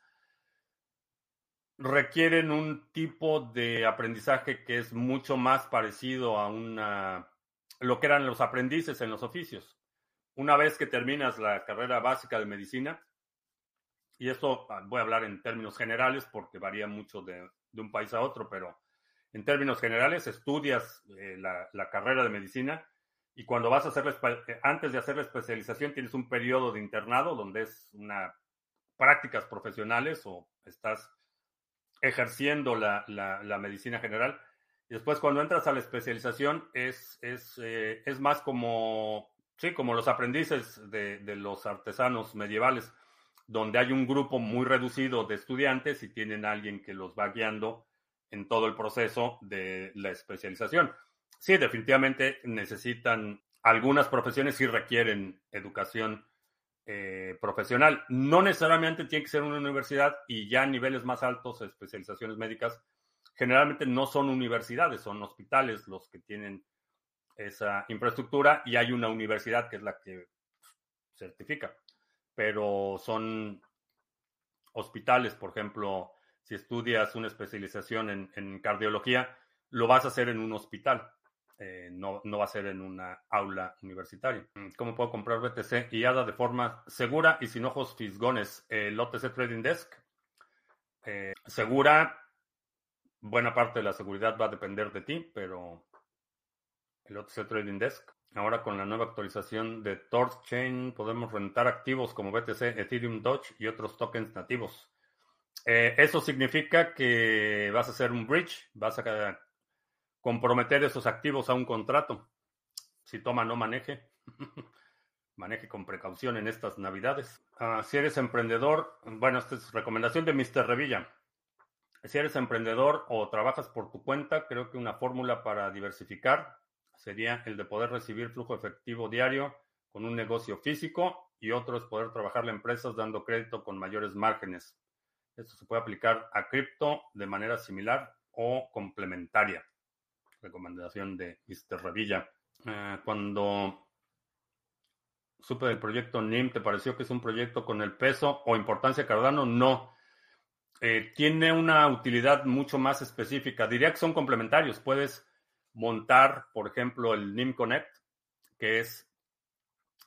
Speaker 1: requieren un tipo de aprendizaje que es mucho más parecido a una lo que eran los aprendices en los oficios. Una vez que terminas la carrera básica de medicina, y esto ah, voy a hablar en términos generales porque varía mucho de, un país a otro, pero en términos generales estudias eh, la, la, carrera de medicina y cuando vas a hacer, eh, antes de hacer la especialización, tienes un periodo de internado donde es una prácticas profesionales o estás ejerciendo la, la, medicina general. Y después cuando entras a la especialización es, es, eh, es más como, sí, como los aprendices de, de, los artesanos medievales, donde hay un grupo muy reducido de estudiantes y tienen alguien que los va guiando en todo el proceso de la especialización sí, definitivamente necesitan, algunas profesiones sí requieren educación eh, profesional. No necesariamente tiene que ser una universidad y ya a niveles más altos, especializaciones médicas, generalmente no son universidades, son hospitales los que tienen esa infraestructura y hay una universidad que es la que certifica, pero son hospitales, por ejemplo, si estudias una especialización en, cardiología, lo vas a hacer en un hospital, eh, no, no, va a ser en una aula universitaria. ¿Cómo puedo comprar BTC y ADA de forma segura y sin ojos fisgones? El OTC Trading Desk. Eh, segura, buena parte de la seguridad va a depender de ti, pero el OTC Trading Desk. Ahora con la nueva actualización de TorchChain podemos rentar activos como BTC, Ethereum, Doge y otros tokens nativos. Eh, eso significa que vas a hacer un bridge, vas a comprometer esos activos a un contrato. Si toma, no maneje. maneje con precaución en estas navidades. Ah, si eres emprendedor, bueno, esta es recomendación de Mr. Revilla. Si eres emprendedor o trabajas por tu cuenta, creo que una fórmula para diversificar sería el de poder recibir flujo efectivo diario con un negocio físico y otro es poder trabajar en empresas dando crédito con mayores márgenes. Esto se puede aplicar a cripto de manera similar o complementaria. Recomendación de Mr. Revilla. Eh, cuando supe del proyecto NIM, ¿te pareció que es un proyecto con el peso o importancia Cardano? No. Eh, tiene una utilidad mucho más específica. Diría que son complementarios. Puedes montar, por ejemplo, el NIM Connect, que es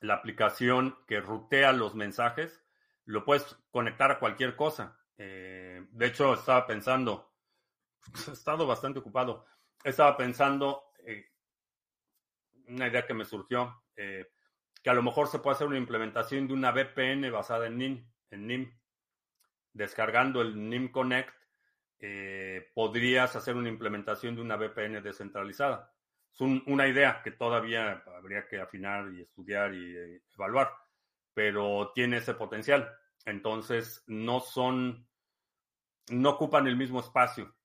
Speaker 1: la aplicación que rutea los mensajes. Lo puedes conectar a cualquier cosa. Eh, de hecho, estaba pensando, he estado bastante ocupado, estaba pensando, eh, una idea que me surgió, eh, que a lo mejor se puede hacer una implementación de una VPN basada en NIM, en NIM. Descargando el NIM Connect, podrías hacer una implementación de una VPN descentralizada. Es una idea que todavía habría que afinar y estudiar y evaluar, pero tiene ese potencial. Entonces, no son no ocupan el mismo espacio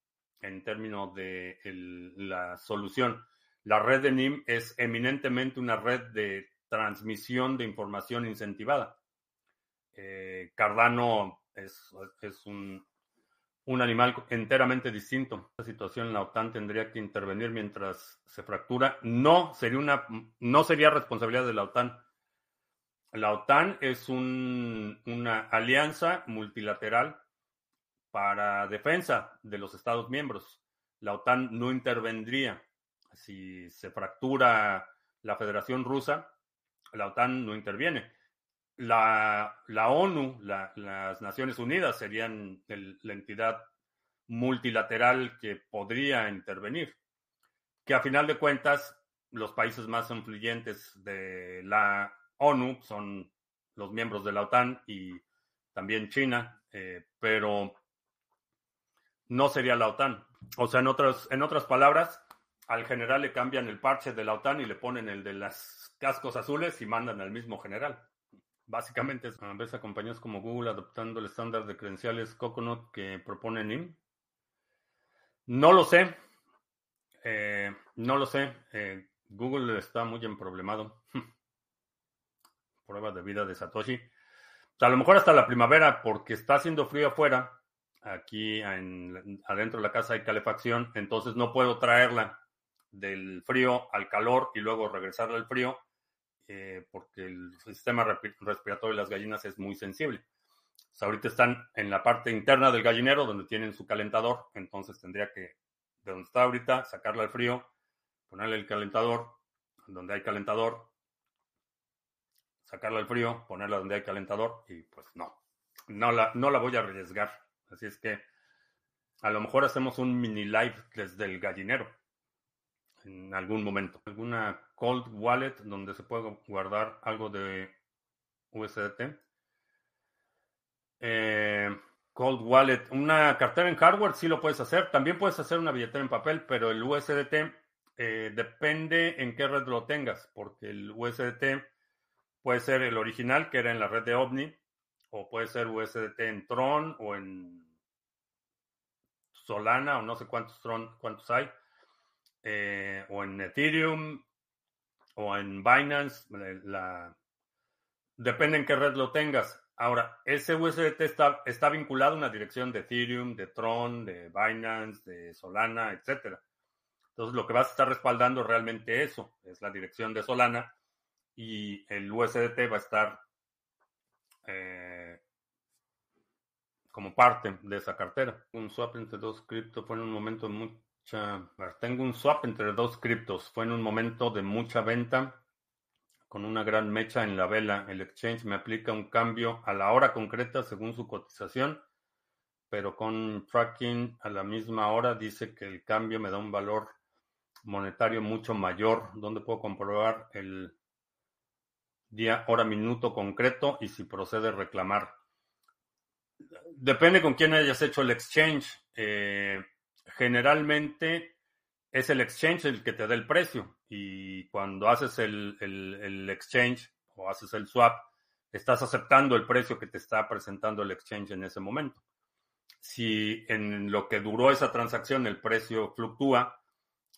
Speaker 1: en términos de la solución. La red de NIM es eminentemente una red de transmisión de información incentivada. Eh, Cardano es, un, un, animal enteramente distinto. La situación en la OTAN tendría que intervenir mientras se fractura. No sería, una, no sería responsabilidad de la OTAN. La OTAN es una alianza multilateral para defensa de los Estados miembros. La OTAN no intervendría. Si se fractura la Federación Rusa, la OTAN no interviene. La, la ONU, las Naciones Unidas serían la entidad multilateral que podría intervenir. Que a final de cuentas, los países más influyentes de la ONU son los miembros de la OTAN y también China, eh, pero no sería la OTAN. O sea, en otras, en otras palabras, al general le cambian el parche de la OTAN y le ponen el de las cascos azules y mandan al mismo general. Básicamente, ¿ves a compañías como Google adoptando el estándar de credenciales Coconut que propone NIM? No lo sé. Eh, no lo sé. Eh, Google está muy emproblemado. Prueba de vida de Satoshi. a lo mejor hasta la primavera, porque está haciendo frío afuera Aquí adentro de la casa hay calefacción, entonces no puedo traerla del frío al calor y luego regresarla al frío eh, porque el sistema respiratorio de las gallinas es muy sensible. ahorita están en la parte interna del gallinero donde tienen su calentador, entonces tendría que, de donde está ahorita, sacarla al frío, ponerle el calentador, donde hay calentador, sacarla al frío, ponerla donde hay calentador y pues no, no la, no la voy a arriesgar. Así es que a lo mejor hacemos un mini live desde el gallinero en algún momento. ¿Alguna cold wallet donde se pueda guardar algo de USDT? Eh, cold wallet, una cartera en hardware sí lo puedes hacer. También puedes hacer una billetera en papel, pero el USDT eh, depende en qué red lo tengas, porque el USDT puede ser el original que era en la red de OVNI, o puede ser USDT en Tron o en Solana o no sé cuántos Tron, cuántos hay, eh, o en Ethereum o en Binance, la, depende en qué red lo tengas. Ahora, ese USDT está, está vinculado a una dirección de Ethereum, de Tron, de Binance, de Solana, etc. Entonces, lo que vas a estar respaldando realmente eso, es la dirección de Solana y el USDT va a estar eh, como parte de esa cartera. Un swap entre dos criptos fue en un momento de mucha... Tengo un swap entre dos criptos. Fue en un momento de mucha venta con una gran mecha en la vela. El exchange me aplica un cambio a la hora concreta según su cotización, pero con tracking a la misma hora dice que el cambio me da un valor monetario mucho mayor, donde puedo comprobar el día, hora, minuto concreto y si procede reclamar. Depende con quién hayas hecho el exchange. Eh, generalmente es el exchange el que te da el precio y cuando haces el, exchange o haces el swap, estás aceptando el precio que te está presentando el exchange en ese momento. Si en lo que duró esa transacción el precio fluctúa,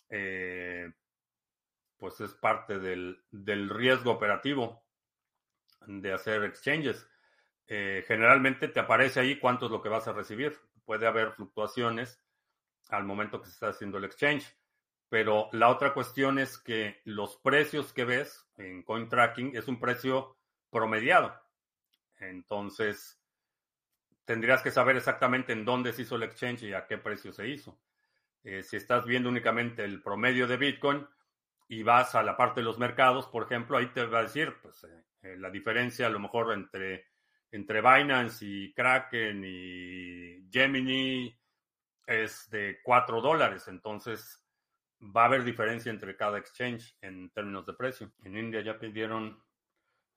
Speaker 1: eh, pues es parte del, riesgo operativo de hacer exchanges. Eh, generalmente te aparece ahí cuánto es lo que vas a recibir. Puede haber fluctuaciones al momento que se está haciendo el exchange. Pero la otra cuestión es que los precios que ves en CoinTracking es un precio promediado. Entonces, tendrías que saber exactamente en dónde se hizo el exchange y a qué precio se hizo. Eh, si estás viendo únicamente el promedio de Bitcoin y vas a la parte de los mercados, por ejemplo, ahí te va a decir pues, eh, eh, la diferencia a lo mejor entre, entre Binance y Kraken y Gemini es de 4 dólares. Entonces, va a haber diferencia entre cada exchange en términos de precio. En India ya pidieron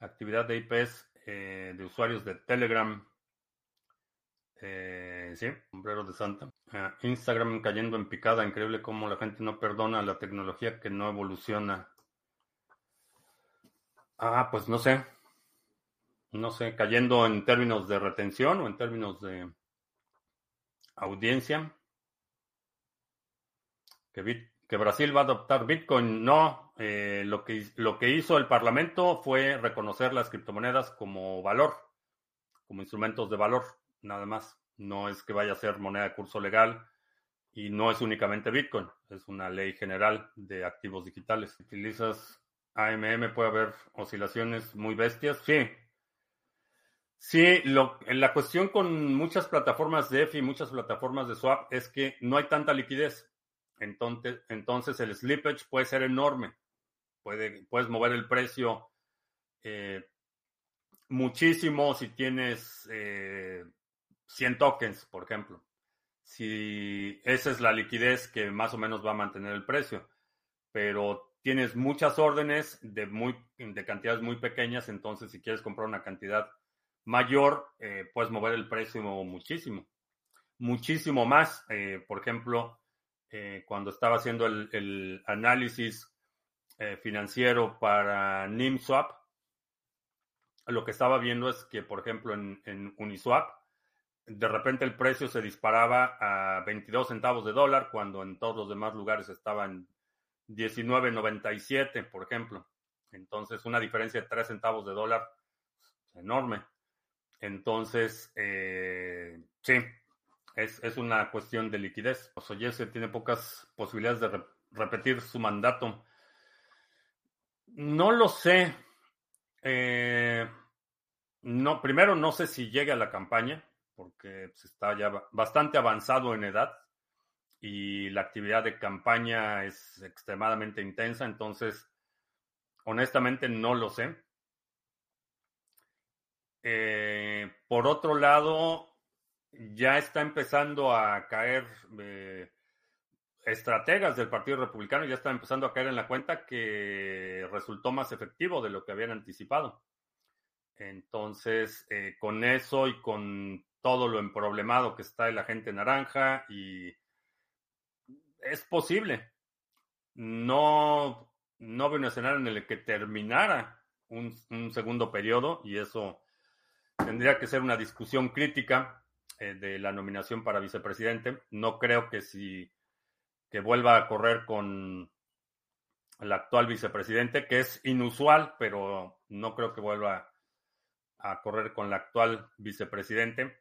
Speaker 1: actividad de IPs eh, de usuarios de Telegram. Eh, sí, sombrero de Santa. Ah, Instagram cayendo en picada. Increíble cómo la gente no perdona la tecnología que no evoluciona. Ah, pues no sé. No sé, cayendo en términos de retención o en términos de audiencia. Que que Brasil va a adoptar Bitcoin. No, eh, lo, que, lo que hizo el Parlamento fue reconocer las criptomonedas como valor, como instrumentos de valor, nada más. No es que vaya a ser moneda de curso legal y no es únicamente Bitcoin, es una ley general de activos digitales. Utilizas AMM, puede haber oscilaciones muy bestias. Sí. Sí, lo, la cuestión con muchas plataformas de EFI muchas plataformas de swap es que no hay tanta liquidez. Entonces, entonces el slippage puede ser enorme. Puede, puedes mover el precio eh, muchísimo si tienes eh, 100 tokens, por ejemplo. Si esa es la liquidez que más o menos va a mantener el precio. Pero tienes muchas órdenes de, muy, de cantidades muy pequeñas, entonces si quieres comprar una cantidad mayor, eh, puedes mover el precio muchísimo. Muchísimo más. Eh, por ejemplo, eh, cuando estaba haciendo el, análisis financiero para NIMSwap, lo que estaba viendo es que, por ejemplo, en, Uniswap, de repente el precio se disparaba a 22 centavos de dólar, cuando en todos los demás lugares estaba en 19.97, por ejemplo. Entonces, una diferencia de 3 centavos de dólar enorme. Entonces, eh, sí, es, una cuestión de liquidez. Oye, tiene pocas posibilidades de repetir su mandato. No lo sé. Eh, no, primero no sé si llegue a la campaña, porque pues, está ya bastante avanzado en edad y la actividad de campaña es extremadamente intensa, entonces honestamente no lo sé. Eh, por otro lado, ya está empezando a caer eh, estrategas del Partido Republicano, ya están empezando a caer en la cuenta que resultó más efectivo de lo que habían anticipado. Entonces, eh, con eso y con todo lo emproblemado que está el agente naranja, y es posible. No, no veo un escenario en el que terminara un, un segundo periodo, y eso tendría que ser una discusión crítica eh, de la nominación para vicepresidente. No creo que si que vuelva a correr con el actual vicepresidente, que es inusual, pero no creo que vuelva a correr con el actual vicepresidente.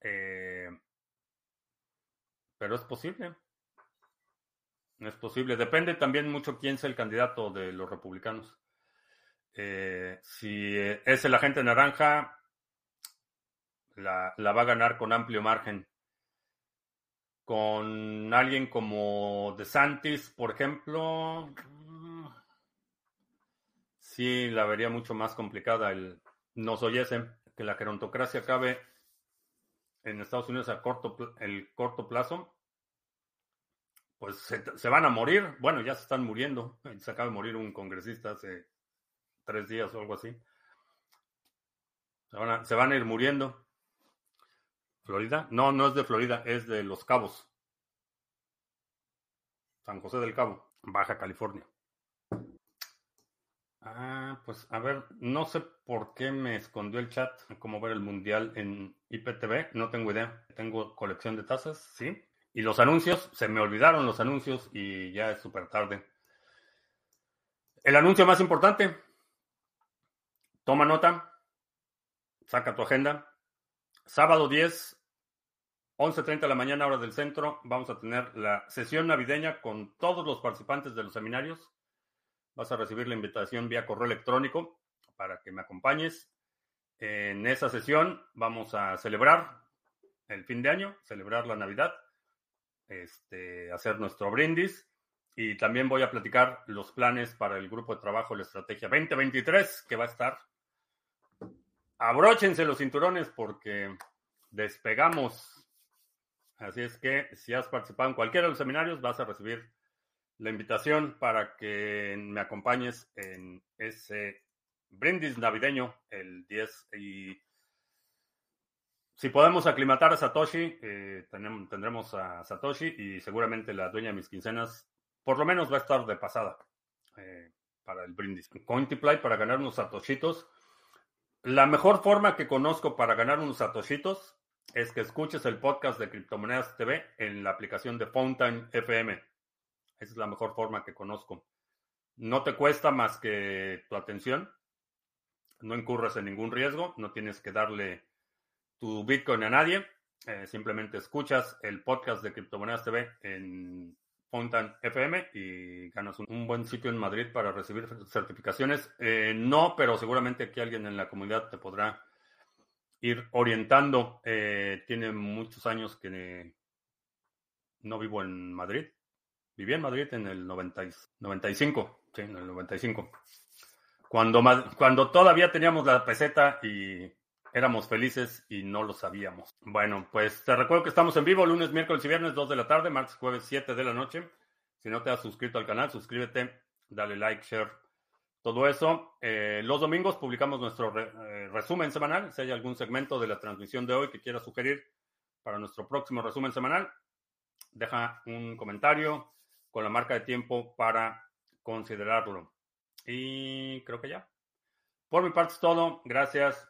Speaker 1: Eh, pero es posible. Es posible. Depende también mucho quién sea el candidato de los republicanos. Eh, si es el agente naranja, la, va a ganar con amplio margen. Con alguien como DeSantis, por ejemplo, sí la vería mucho más complicada. El, nos oyese que la gerontocracia acabe en Estados Unidos a corto, el corto plazo, pues se, van a morir. Bueno, ya se están muriendo. Se acaba de morir un congresista hace tres días o algo así. Se van a, se van a ir muriendo. ¿Florida? No, no es de Florida, es de Los Cabos. San José del Cabo, Baja California. Ah, pues a ver, no sé por qué me escondió el chat, cómo ver el mundial en IPTV, no tengo idea. Tengo colección de tazas, sí. Y los anuncios, se me olvidaron los anuncios y ya es súper tarde. El anuncio más importante, toma nota, saca tu agenda. Sábado 10, 11.30 de la mañana, hora del centro, vamos a tener la sesión navideña con todos los participantes de los seminarios Vas a recibir la invitación vía correo electrónico para que me acompañes. En esa sesión vamos a celebrar el fin de año, celebrar la Navidad, este, hacer nuestro brindis y también voy a platicar los planes para el grupo de trabajo La Estrategia 2023 que va a estar. Abróchense los cinturones porque despegamos. Así es que si has participado en cualquiera de los seminarios vas a recibir la invitación para que me acompañes en ese brindis navideño el 10 y si podemos aclimatar a Satoshi, eh, tendremos a Satoshi y seguramente la dueña de mis quincenas por lo menos va a estar de pasada eh, para el brindis. Cointiply para ganar unos satoshitos. La mejor forma que conozco para ganar unos satoshitos es que escuches el podcast de Criptomonedas TV en la aplicación de Fountain FM. Esa es la mejor forma que conozco. No te cuesta más que tu atención. No incurres en ningún riesgo. No tienes que darle tu Bitcoin a nadie. Eh, simplemente escuchas el podcast de Criptomonedas TV en Fountain FM y ganas un, buen sitio en Madrid para recibir certificaciones. Eh, no, pero seguramente aquí alguien en la comunidad te podrá ir orientando. Eh, tiene muchos años que no vivo en Madrid. Viví en Madrid en el 90, 95, sí, en el 95. Cuando, cuando todavía teníamos la peseta y éramos felices y no lo sabíamos. Bueno, pues te recuerdo que estamos en vivo lunes, miércoles y viernes, 2 de la tarde, martes, jueves, 7 de la noche. Si no te has suscrito al canal, suscríbete, dale like, share, todo eso. Eh, los domingos publicamos nuestro eh, resumen semanal. Si hay algún segmento de la transmisión de hoy que quieras sugerir para nuestro próximo resumen semanal, deja un comentario, con la marca de tiempo para considerarlo. Y creo que ya. Por mi parte es todo. Gracias.